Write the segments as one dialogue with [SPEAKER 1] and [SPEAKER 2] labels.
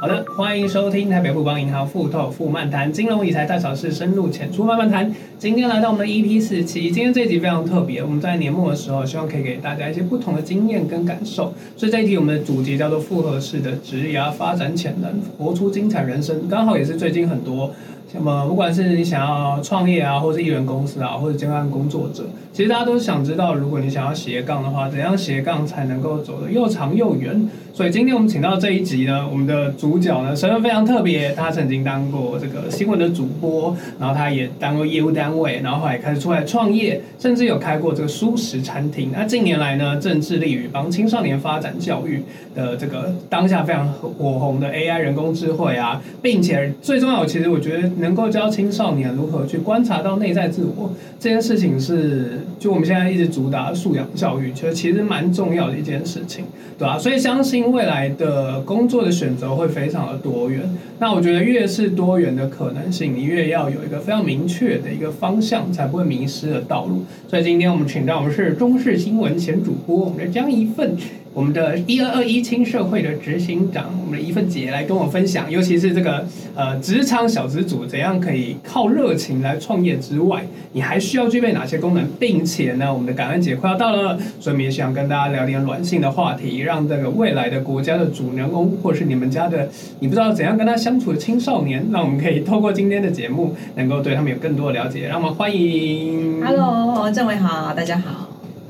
[SPEAKER 1] 好的，欢迎收听台北富邦银行富透富漫谈金融理财大小事，深入浅出慢慢谈。今天来到我们的 EP 四期，今天这集非常特别，我们在年末的时候，希望可以给大家一些不同的经验跟感受。所以这一题我们的主题叫做复合式的职涯发展潜能，活出精彩人生，刚好也是最近很多。那么，不管是你想要创业啊，或是艺人公司啊，或者兼案工作者，其实大家都想知道，如果你想要斜杠的话，怎样斜杠才能够走得又长又远？所以今天我们请到这一集呢，我们的主角呢，身份非常特别，他曾经当过这个新闻的主播，然后他也当过业务单位，然后后来开始出来创业，甚至有开过这个蔬食餐厅。那近年来呢，正致力于帮青少年发展教育的这个当下非常火红的 AI 人工智慧啊，并且最重要，其实我觉得。能够教青少年如何去观察到内在自我这件事情，是就我们现在一直主打素养教育，其实其实蛮重要的一件事情，对吧、啊？所以相信未来的工作的选择会非常的多元。那我觉得越是多元的可能性，你越要有一个非常明确的一个方向，才不会迷失了道路。所以今天我们请到我们是中视新闻前主播，我们的江宜奋。我们的一二二一青社会的执行长，我们的宜奋姐来跟我分享，尤其是这个呃职场小资族怎样可以靠热情来创业之外，你还需要具备哪些功能，并且呢，我们的感恩节快要到了，所以我们也想跟大家聊点软性的话题，让这个未来的国家的主人翁，或是你们家的你不知道怎样跟他相处的青少年，让我们可以透过今天的节目，能够对他们有更多的了解。让我们欢迎
[SPEAKER 2] ，Hello，政委好，大家好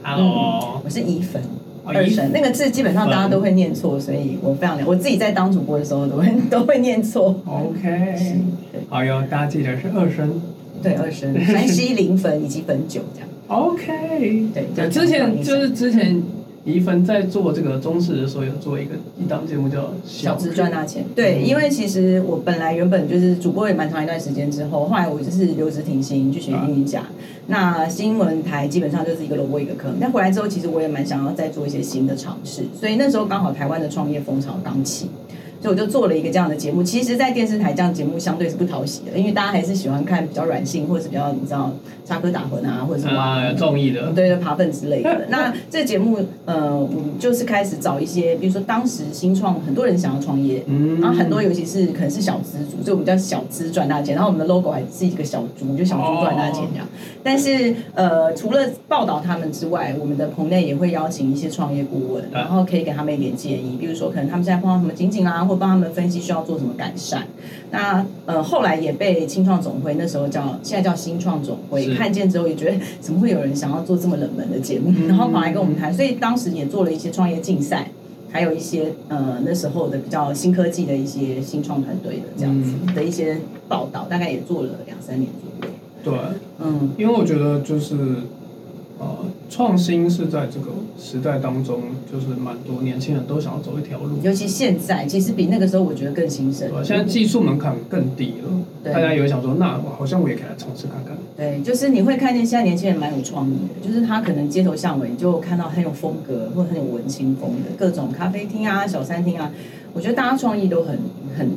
[SPEAKER 1] ，Hello，、
[SPEAKER 2] 嗯、我是一粉。二声那个字基本上大家都会念错，所以我非常我自己在当主播的时候都会 都会念错。
[SPEAKER 1] OK，好哟，大家记得是二声，
[SPEAKER 2] 对二声，山西临汾以及汾酒这样。
[SPEAKER 1] OK，对对，之前就是之前。宜奋在做这个中视的时候，有做一个一档节目叫《
[SPEAKER 2] 小资赚大钱》。对，因为其实我本来原本就是主播也蛮长一段时间之后，后来我就是留职停薪去学英语讲。那新闻台基本上就是一个萝卜一个坑。但回来之后，其实我也蛮想要再做一些新的尝试。所以那时候刚好台湾的创业风潮刚起。所以我就做了一个这样的节目。其实，在电视台这样节目相对是不讨喜的，因为大家还是喜欢看比较软性，或者是比较你知道插科打诨啊，或者什么啊，
[SPEAKER 1] 综艺的，
[SPEAKER 2] 对对，爬粪之类的。那这节目，呃，我们就是开始找一些，比如说当时新创很多人想要创业，嗯，然后很多尤其是可能是小资族，所以我们叫小资赚大钱。然后我们的 logo 还是一个小猪，就小猪赚大钱这样。哦、但是，呃，除了报道他们之外，我们的棚内也会邀请一些创业顾问，然后可以给他们一点建议，比如说可能他们现在碰到什么瓶颈啊。或帮他们分析需要做什么改善，那呃后来也被青创总会那时候叫现在叫新创总会看见之后，也觉得怎么会有人想要做这么冷门的节目，然后跑来跟我们谈，所以当时也做了一些创业竞赛，还有一些呃那时候的比较新科技的一些新创团队的这样子的一些报道，大概也做了两三年左右。
[SPEAKER 1] 对，嗯，因为我觉得就是。呃，创新是在这个时代当中，就是蛮多年轻人都想要走一条路。
[SPEAKER 2] 尤其现在，其实比那个时候我觉得更兴盛。
[SPEAKER 1] 对，现在技术门槛更低了，对大家也会想说，那好像我也可以来尝试看看。
[SPEAKER 2] 对，就是你会看见现在年轻人蛮有创意的，就是他可能街头巷尾就看到很有风格或很有文青风的各种咖啡厅啊、小餐厅啊，我觉得大家创意都很很。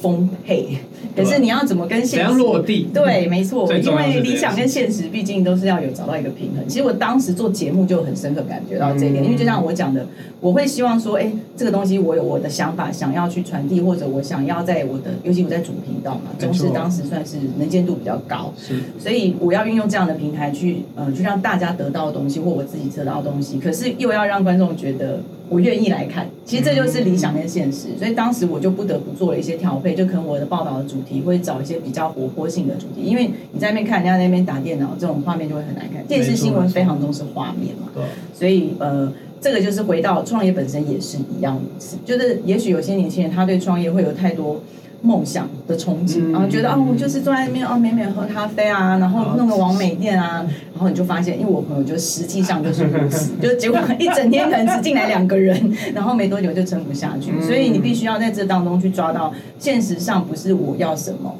[SPEAKER 2] 丰沛，可是你要怎么跟现实
[SPEAKER 1] 落地？
[SPEAKER 2] 对，没错，因为理想跟现实毕竟都是要有找到一个平衡。其实我当时做节目就很深刻感觉到这一点，因为就像我讲的，我会希望说，哎，这个东西我有我的想法想要去传递，或者我想要在我的，尤其我在主频道嘛，中视当时算是能见度比较高，是，所以我要运用这样的平台去，嗯，去让大家得到的东西，或我自己得到的东西，可是又要让观众觉得。我愿意来看，其实这就是理想跟现实，所以当时我就不得不做了一些调配，就可能我的报道的主题会找一些比较活泼性的主题，因为你在那边看人家那边打电脑，这种画面就会很难看。电视新闻非常重视画面嘛，所以呃，这个就是回到创业本身也是一样就是也许有些年轻人他对创业会有太多。梦想的憧憬，然后觉得啊，我就是坐在那边哦，美美喝咖啡啊，然后弄个网美店啊，然后你就发现，因为我朋友就实际上就是如此，就结果一整天可能只进来两个人，然后没多久就撑不下去，所以你必须要在这当中去抓到，现实上不是我要什么，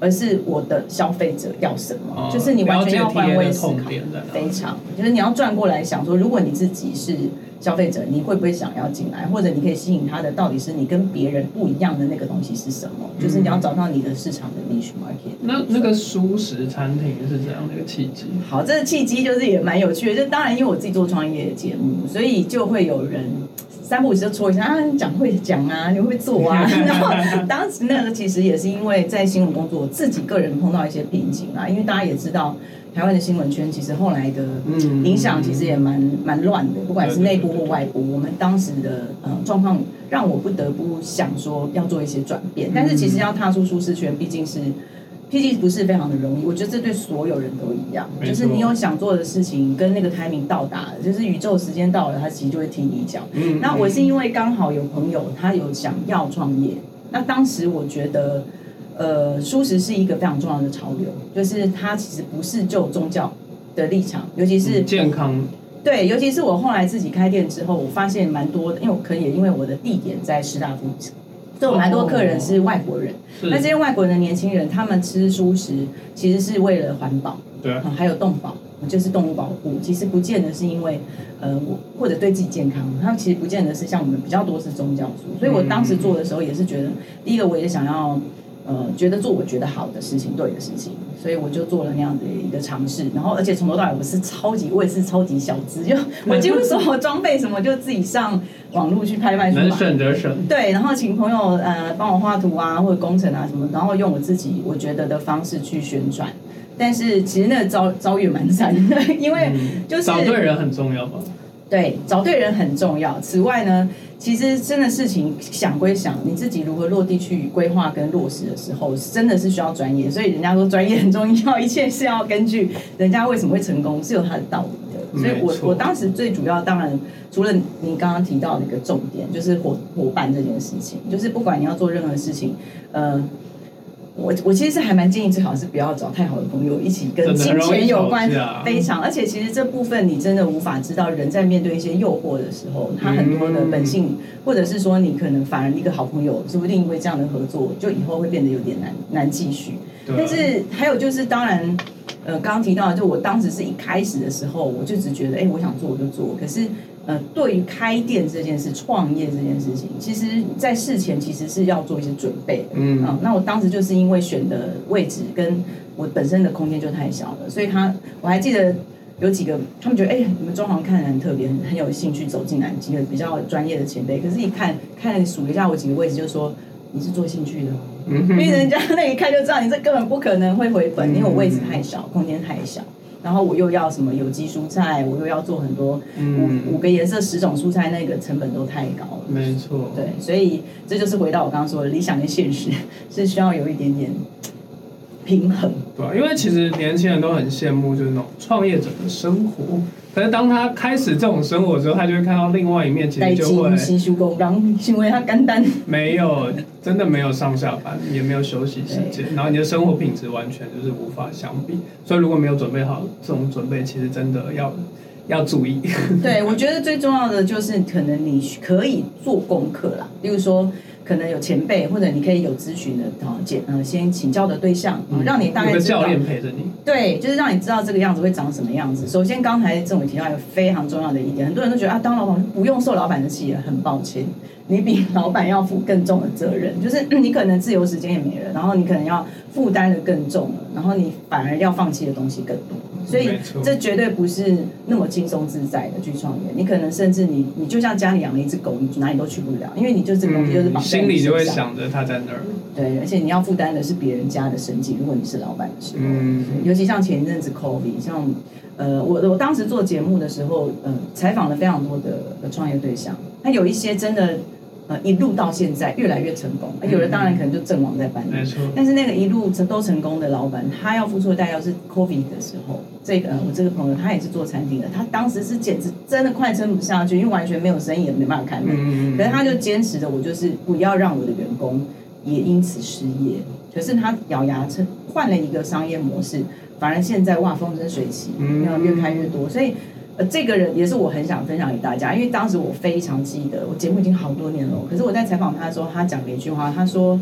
[SPEAKER 2] 而是我的消费者要什么，
[SPEAKER 1] 哦、
[SPEAKER 2] 就是你完全要换位思考，非常，就是你要转过来想说，如果你自己是消费者，你会不会想要进来，或者你可以吸引他的，到底是你跟别人不一样的那个东西是什么？嗯、就是你要找到你的市场的 niche market。
[SPEAKER 1] 那那个蔬食餐厅是怎样的一个契机？
[SPEAKER 2] 好，这个契机就是也蛮有趣的，就当然因为我自己做创业节目，所以就会有人。三不五时就戳一下啊，你讲会讲啊，你会做啊。然后当时那个其实也是因为在新闻工作，自己个人碰到一些瓶颈啊。因为大家也知道，台湾的新闻圈其实后来的影响其实也蛮蛮乱的，不管是内部或外部。我们当时的呃状况让我不得不想说要做一些转变，但是其实要踏出舒适圈，毕竟是。毕竟不是非常的容易，我觉得这对所有人都一样，就是你有想做的事情，跟那个 timing 到达了，就是宇宙时间到了，他其实就会踢你一脚。嗯，那我是因为刚好有朋友他有想要创业，那当时我觉得，呃，蔬食是一个非常重要的潮流，就是它其实不是就宗教的立场，尤其是
[SPEAKER 1] 健康。
[SPEAKER 2] 对，尤其是我后来自己开店之后，我发现蛮多的，因为我可以也因为我的地点在师大附近。所以我蛮多客人是外国人，哦、那这些外国人的年轻人，他们吃素食其实是为了环保，
[SPEAKER 1] 对、啊，
[SPEAKER 2] 还有动保，就是动物保护。其实不见得是因为，呃，我或者对自己健康，他们其实不见得是像我们比较多是宗教族。所以我当时做的时候也是觉得，第一个我也想要。呃，觉得做我觉得好的事情，对的事情，所以我就做了那样的一个尝试。然后，而且从头到尾我是超级，我也是超级小资，就 我几乎所有装备什么就自己上网络去拍卖。
[SPEAKER 1] 能省则省。
[SPEAKER 2] 对，然后请朋友呃帮我画图啊，或者工程啊什么，然后用我自己我觉得的方式去宣传。但是其实那个遭遭遇蛮惨的，因为就是、嗯、
[SPEAKER 1] 找对人很重要吧？
[SPEAKER 2] 对，找对人很重要。此外呢，其实真的事情想归想，你自己如何落地去规划跟落实的时候，真的是需要专业。所以人家说专业很重要，一切是要根据人家为什么会成功，是有它的道理的。所以我我当时最主要，当然除了你刚刚提到的一个重点，就是伙伙伴这件事情，就是不管你要做任何事情，呃。我我其实是还蛮建议，最好是不要找太好的朋友一起跟金钱有关，非常。而且其实这部分你真的无法知道，人在面对一些诱惑的时候，他很多的本性，或者是说你可能反而一个好朋友，说不定因为这样的合作，就以后会变得有点难难继续。但是还有就是，当然，呃，刚刚提到的，就我当时是一开始的时候，我就只觉得，哎，我想做我就做，可是。呃，对于开店这件事、创业这件事情，其实，在事前其实是要做一些准备的。嗯啊，那我当时就是因为选的位置跟我本身的空间就太小了，所以他我还记得有几个，他们觉得哎，你们装潢看起来很特别，很很有兴趣走进来，几个比较专业的前辈。可是，一看看数一下我几个位置，就说你是做兴趣的，嗯，因为人家那一看就知道你这根本不可能会回本，因为我位置太小，空间太小。然后我又要什么有机蔬菜，我又要做很多五五个颜色十种蔬菜，那个成本都太高了。
[SPEAKER 1] 没错，
[SPEAKER 2] 对，所以这就是回到我刚刚说的，理想跟现实是需要有一点点平衡。
[SPEAKER 1] 对，因为其实年轻人都很羡慕就是那种创业者的生活。可是当他开始这种生活之后，他就会看到另外一面，其实就会
[SPEAKER 2] 洗修工刚因为他简单，
[SPEAKER 1] 没有真的没有上下班，也没有休息时间，然后你的生活品质完全就是无法相比。所以如果没有准备好这种准备，其实真的要要注意。
[SPEAKER 2] 对，我觉得最重要的就是可能你可以做功课啦，例如说。可能有前辈，或者你可以有咨询的啊，简呃先请教的对象，嗯、让你大概知道。
[SPEAKER 1] 有教练陪着你。
[SPEAKER 2] 对，就是让你知道这个样子会长什么样子。首先，刚才郑伟提到一个非常重要的一点，很多人都觉得啊，当老板不用受老板的气，很抱歉，你比老板要负更重的责任，就是你可能自由时间也没了，然后你可能要负担的更重了，然后你反而要放弃的东西更多。所以这绝对不是那么轻松自在的去创业。你可能甚至你你就像家里养了一只狗，你哪里都去不了，因为你就这个东西就是绑在
[SPEAKER 1] 心里就会想着它在那儿。
[SPEAKER 2] 对，而且你要负担的是别人家的生计。如果你是老板的时候，嗯，尤其像前一阵子 COVID，像呃，我我当时做节目的时候，呃，采访了非常多的的创业对象，他有一些真的。呃，一路到现在越来越成功，有的当然可能就阵亡在半路。没错。但是那个一路都成功的老板，他要付出的代价是 COVID 的时候，这个我这个朋友他也是做餐厅的，他当时是简直真的快撑不下去，因为完全没有生意，也没办法开门。嗯。可是他就坚持着，我就是不要让我的员工也因此失业。可是他咬牙撑，换了一个商业模式，反而现在哇风生水起，然后越开越多，所以。这个人也是我很想分享给大家，因为当时我非常记得，我节目已经好多年了。可是我在采访他的时候，他讲了一句话，他说：“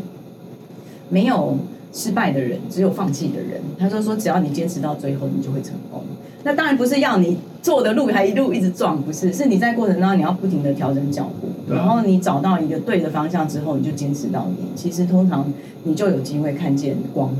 [SPEAKER 2] 没有失败的人只有放弃的人。他说说，只要你坚持到最后，你就会成功。那当然不是要你做的路还一路一直撞，不是，是你在过程当中你要不停的调整脚步，然后你找到一个对的方向之后，你就坚持到底。其实通常你就有机会看见光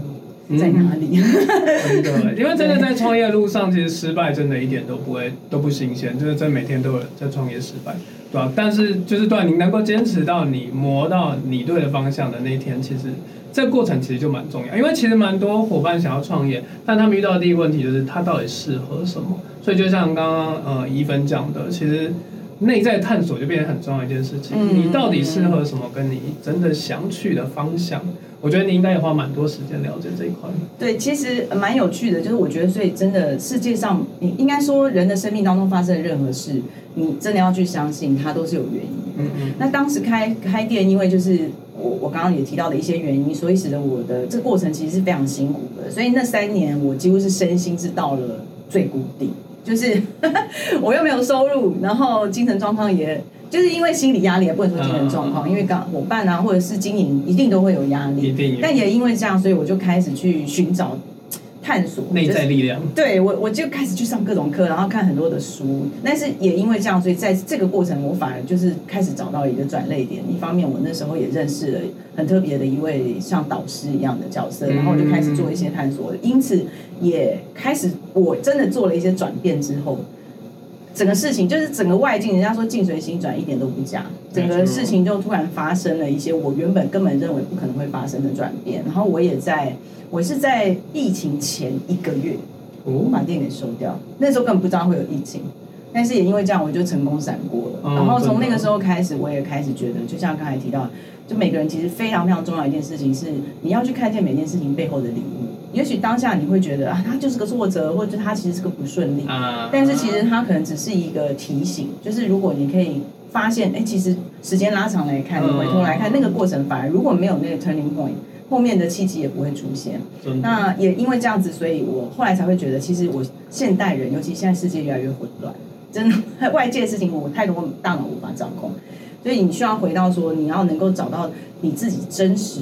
[SPEAKER 2] 在哪里。
[SPEAKER 1] 真的，因为真的在创业路上，其实失败真的一点都不会都不新鲜，就是真每天都有在创业失败，对吧？但是就是对你能够坚持到你磨到你对的方向的那一天，其实。这个过程其实就蛮重要，因为其实蛮多伙伴想要创业，但他们遇到的第一个问题就是他到底适合什么。所以就像刚刚呃怡芬讲的，其实内在探索就变成很重要一件事情。嗯、你到底适合什么，跟你真的想去的方向，我觉得你应该也花蛮多时间了解这一块。
[SPEAKER 2] 对，其实蛮有趣的，就是我觉得，所以真的世界上，你应该说人的生命当中发生的任何事，你真的要去相信它都是有原因。嗯嗯。那当时开开店，因为就是。我我刚刚也提到的一些原因，所以使得我的这个过程其实是非常辛苦的。所以那三年我几乎是身心是到了最谷底，就是 我又没有收入，然后精神状况也就是因为心理压力，也不能说精神状况，因为刚伙伴啊或者是经营一定都会有压力，但也因为这样，所以我就开始去寻找。探索
[SPEAKER 1] 内在力量，
[SPEAKER 2] 就是、对我我就开始去上各种课，然后看很多的书。但是也因为这样，所以在这个过程，我反而就是开始找到一个转捩点。一方面，我那时候也认识了很特别的一位像导师一样的角色，然后我就开始做一些探索。因此，也开始我真的做了一些转变之后，整个事情就是整个外境，人家说境随心转，一点都不假。整个事情就突然发生了一些我原本根本认为不可能会发生的转变，然后我也在。我是在疫情前一个月，我把店给收掉。那时候根本不知道会有疫情，但是也因为这样，我就成功闪过了。然后从那个时候开始，我也开始觉得，就像刚才提到，就每个人其实非常非常重要一件事情是，你要去看见每件事情背后的礼物。也许当下你会觉得啊，他就是个挫折，或者他其实是个不顺利。啊但是其实他可能只是一个提醒，就是如果你可以发现，哎，其实时间拉长来看，你回头来看那个过程，反而如果没有那个 turning point。后面的契机也不会出现。那也因为这样子，所以我后来才会觉得，其实我现代人，尤其现在世界越来越混乱，真的 外界的事情我太多大脑无法掌控，所以你需要回到说，你要能够找到你自己真实，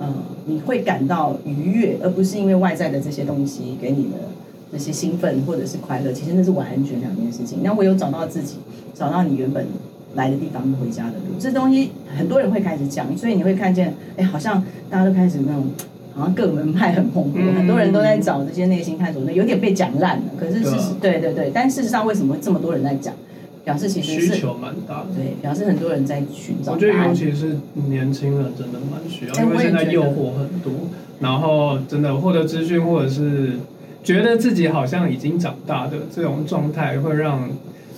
[SPEAKER 2] 嗯，你会感到愉悦，而不是因为外在的这些东西给你的那些兴奋或者是快乐，其实那是完全两件事情。那我有找到自己，找到你原本。来的地方，回家的路，这东西很多人会开始讲，所以你会看见，哎，好像大家都开始那种，好像各门派很蓬勃，嗯、很多人都在找这些内心探索，那有点被讲烂了。可是事实，对对对，但事实上，为什么这么多人在讲？表示其实是
[SPEAKER 1] 需求蛮大的，
[SPEAKER 2] 对，表示很多人在寻找。
[SPEAKER 1] 我觉得尤其是年轻人真的蛮需要，因为现在诱惑很多，然后真的获得资讯，或者是觉得自己好像已经长大的这种状态，会让。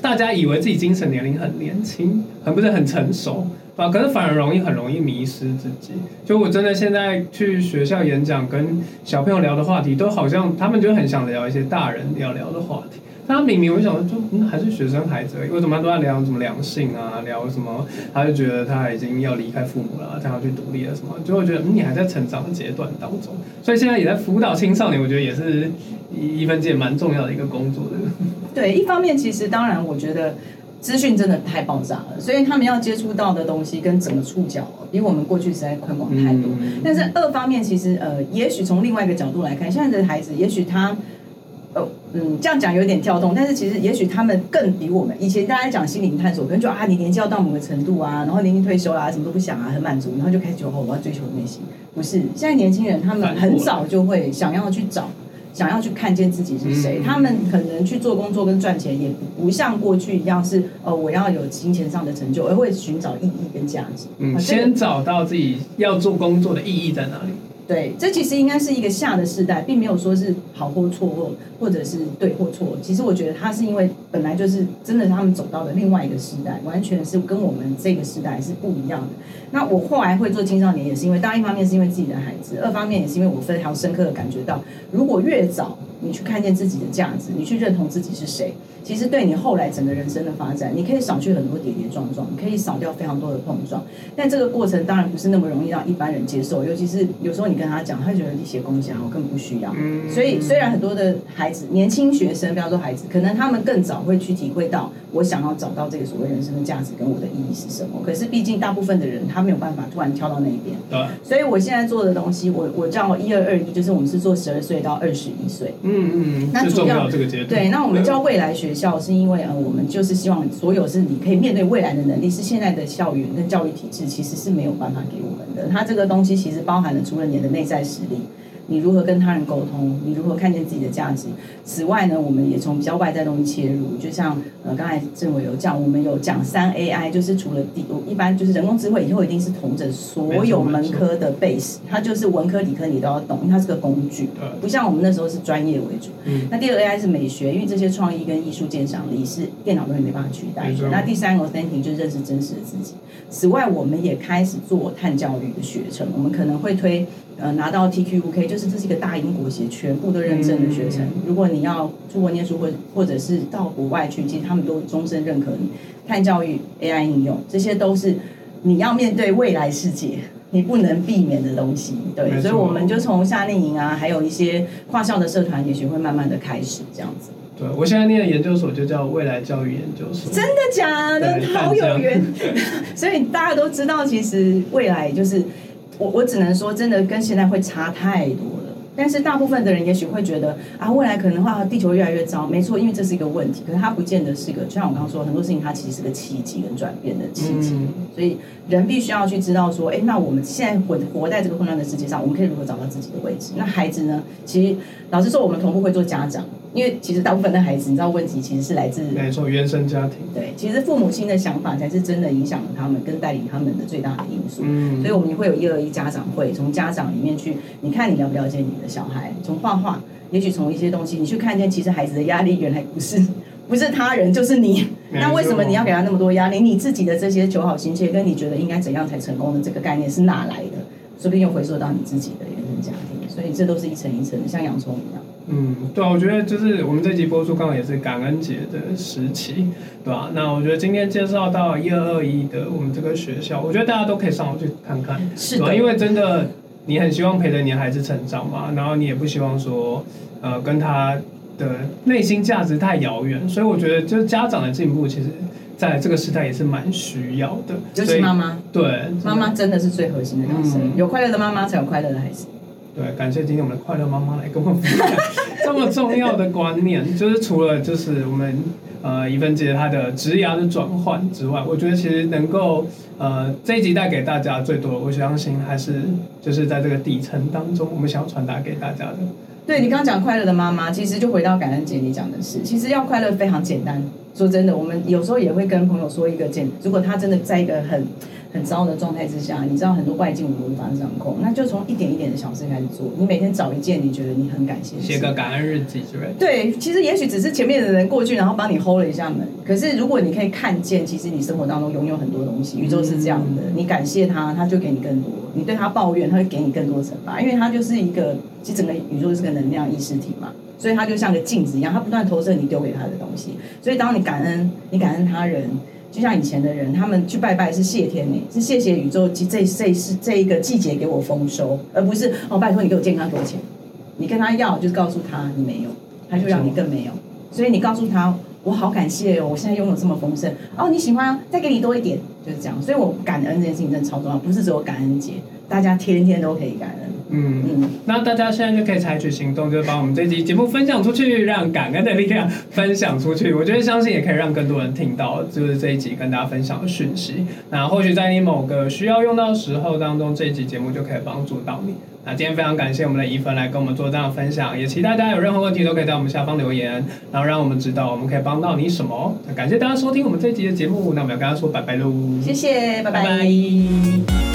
[SPEAKER 1] 大家以为自己精神年龄很年轻，很不是很成熟，啊，可是反而容易很容易迷失自己。就我真的现在去学校演讲，跟小朋友聊的话题，都好像他们就很想聊一些大人要聊的话题。他明明我想说，就嗯，还是学生孩子而已，为什么他都在聊什么良性啊，聊什么？他就觉得他已经要离开父母了，他要去独立了什么？就会觉得，嗯，你还在成长的阶段当中，所以现在也在辅导青少年，我觉得也是一分界蛮重要的一个工作的。
[SPEAKER 2] 对，一方面其实当然，我觉得资讯真的太爆炸了，所以他们要接触到的东西跟整个触角比我们过去实在宽广太多。嗯、但是二方面，其实呃，也许从另外一个角度来看，现在的孩子，也许他。哦，嗯，这样讲有点跳动，但是其实也许他们更比我们以前大家讲心灵探索，可能就啊，你年纪要到某个程度啊，然后年龄退休啦、啊，什么都不想啊，很满足，然后就开始觉得哦，我要追求内心。不是，现在年轻人他们很早就会想要去找，想要去看见自己是谁。他们可能去做工作跟赚钱，也不像过去一样是呃，我要有金钱上的成就，而会寻找意义跟价值。
[SPEAKER 1] 嗯，先找到自己要做工作的意义在哪里。
[SPEAKER 2] 对，这其实应该是一个下的世代，并没有说是好或错或或者是对或错。其实我觉得他是因为本来就是真的，他们走到了另外一个时代，完全是跟我们这个时代是不一样的。那我后来会做青少年，也是因为，当然一方面是因为自己的孩子，二方面也是因为我非常深刻的感觉到，如果越早你去看见自己的价值，你去认同自己是谁，其实对你后来整个人生的发展，你可以少去很多跌跌撞撞，你可以少掉非常多的碰撞。但这个过程当然不是那么容易让一般人接受，尤其是有时候你跟他讲，他觉得你写功奖我根本不需要。所以虽然很多的孩子、年轻学生，不要说孩子，可能他们更早会去体会到，我想要找到这个所谓人生的价值跟我的意义是什么。可是毕竟大部分的人他没有办法突然跳到那一边。
[SPEAKER 1] 对。
[SPEAKER 2] 所以我现在做的东西，我我叫一二二一，就是我们是做十二岁到二十一岁。
[SPEAKER 1] 嗯嗯嗯。那主要这个阶段。
[SPEAKER 2] 对，那我们叫未来学校，是因为呃，我们就是希望所有是你可以面对未来的能力，是现在的校园跟教育体制其实是没有办法给我们的。它这个东西其实包含了除了你的内在实力。你如何跟他人沟通？你如何看见自己的价值？此外呢，我们也从比较外在东西切入，就像呃刚才政委有讲，我们有讲三 AI，就是除了第一般就是人工智慧以后一定是同着所有门科的 base，它就是文科理科你都要懂，因为它是个工具，不像我们那时候是专业为主。嗯。那第二个 AI 是美学，因为这些创意跟艺术鉴赏力是电脑永远没办法取代的。那第三个 authentic 就是认识真实的自己。此外，我们也开始做碳教育的学程，我们可能会推。呃，拿到 TQUK 就是这是一个大英国协全部都认证的学程。如果你要出国念书或或者是到国外去，其实他们都终身认可你。碳教育、AI 应用，这些都是你要面对未来世界你不能避免的东西。对，所以我们就从夏令营啊，还有一些跨校的社团，也许会慢慢的开始这样子。
[SPEAKER 1] 对，我现在念的研究所就叫未来教育研究所。
[SPEAKER 2] 真的假的？好有缘。所以大家都知道，其实未来就是。我我只能说，真的跟现在会差太多了。但是大部分的人也许会觉得啊，未来可能的话，地球越来越糟。没错，因为这是一个问题。可是它不见得是个，就像我刚刚说，很多事情它其实是个契机跟转变的契机。嗯、所以人必须要去知道说，哎，那我们现在活活在这个混乱的世界上，我们可以如何找到自己的位置？那孩子呢？其实老实说，我们同步会做家长。因为其实大部分的孩子，你知道问题其实是来自
[SPEAKER 1] 没错原生家庭。
[SPEAKER 2] 对，其实父母亲的想法才是真的影响了他们跟带领他们的最大的因素。嗯，所以我们会有一二一家长会，从家长里面去，你看你了不了解你的小孩？从画画，也许从一些东西，你去看见其实孩子的压力原来不是 不是他人，就是你。那为什么你要给他那么多压力？你自己的这些求好心切，跟你觉得应该怎样才成功的这个概念是哪来的？说不定又回溯到你自己的原生家庭。所以这都是一层一层的，像洋葱一样。
[SPEAKER 1] 嗯，对啊，我觉得就是我们这集播出刚好也是感恩节的时期，对吧？那我觉得今天介绍到一二二一的我们这个学校，我觉得大家都可以上网去看看，
[SPEAKER 2] 是的？
[SPEAKER 1] 因为真的你很希望陪着你的孩子成长嘛，然后你也不希望说呃跟他的内心价值太遥远，所以我觉得就是家长的进步，其实在这个时代也是蛮需要的。
[SPEAKER 2] 尤其妈妈，
[SPEAKER 1] 对，
[SPEAKER 2] 妈妈真的是最核心的角色，嗯，有快乐的妈妈才有快乐的孩子。
[SPEAKER 1] 对，感谢今天我们的快乐妈妈来跟我们分享 这么重要的观念。就是除了就是我们呃怡芬姐她的职涯的转换之外，我觉得其实能够呃这一集带给大家最多，我相信还是就是在这个底层当中，我们想要传达给大家的。
[SPEAKER 2] 对，你刚刚讲快乐的妈妈，其实就回到感恩节你讲的是，其实要快乐非常简单。说真的，我们有时候也会跟朋友说一个简，如果他真的在一个很。很糟的状态之下，你知道很多外境我们无法掌控，那就从一点一点的小事开始做。你每天找一件你觉得你很感谢，
[SPEAKER 1] 写个感恩日记之类
[SPEAKER 2] 的。对，其实也许只是前面的人过去，然后帮你 hold 了一下门。可是如果你可以看见，其实你生活当中拥有很多东西，宇宙是这样的。你感谢他，他就给你更多；你对他抱怨，他会给你更多的惩罚。因为他就是一个，其实整个宇宙是个能量意识体嘛，所以他就像个镜子一样，他不断投射你丢给他的东西。所以当你感恩，你感恩他人。就像以前的人，他们去拜拜是谢天呢，是谢谢宇宙，这这是这一个季节给我丰收，而不是哦，拜托你给我健康多钱。你跟他要，就是告诉他你没有，他就让你更没有。所以你告诉他，我好感谢哦，我现在拥有这么丰盛哦，你喜欢再给你多一点，就是这样。所以我感恩这件事情真的超重要，不是只有感恩节，大家天天都可以感恩。
[SPEAKER 1] 嗯嗯，那大家现在就可以采取行动，就是把我们这集节目分享出去，让感恩的力量分享出去。我觉得相信也可以让更多人听到，就是这一集跟大家分享的讯息。那或许在你某个需要用到的时候当中，这一集节目就可以帮助到你。那今天非常感谢我们的怡芬来跟我们做这样的分享，也期待大家有任何问题都可以在我们下方留言，然后让我们知道我们可以帮到你什么。那感谢大家收听我们这一集的节目，那我们要跟大家说拜拜喽，
[SPEAKER 2] 谢谢，拜拜。拜拜。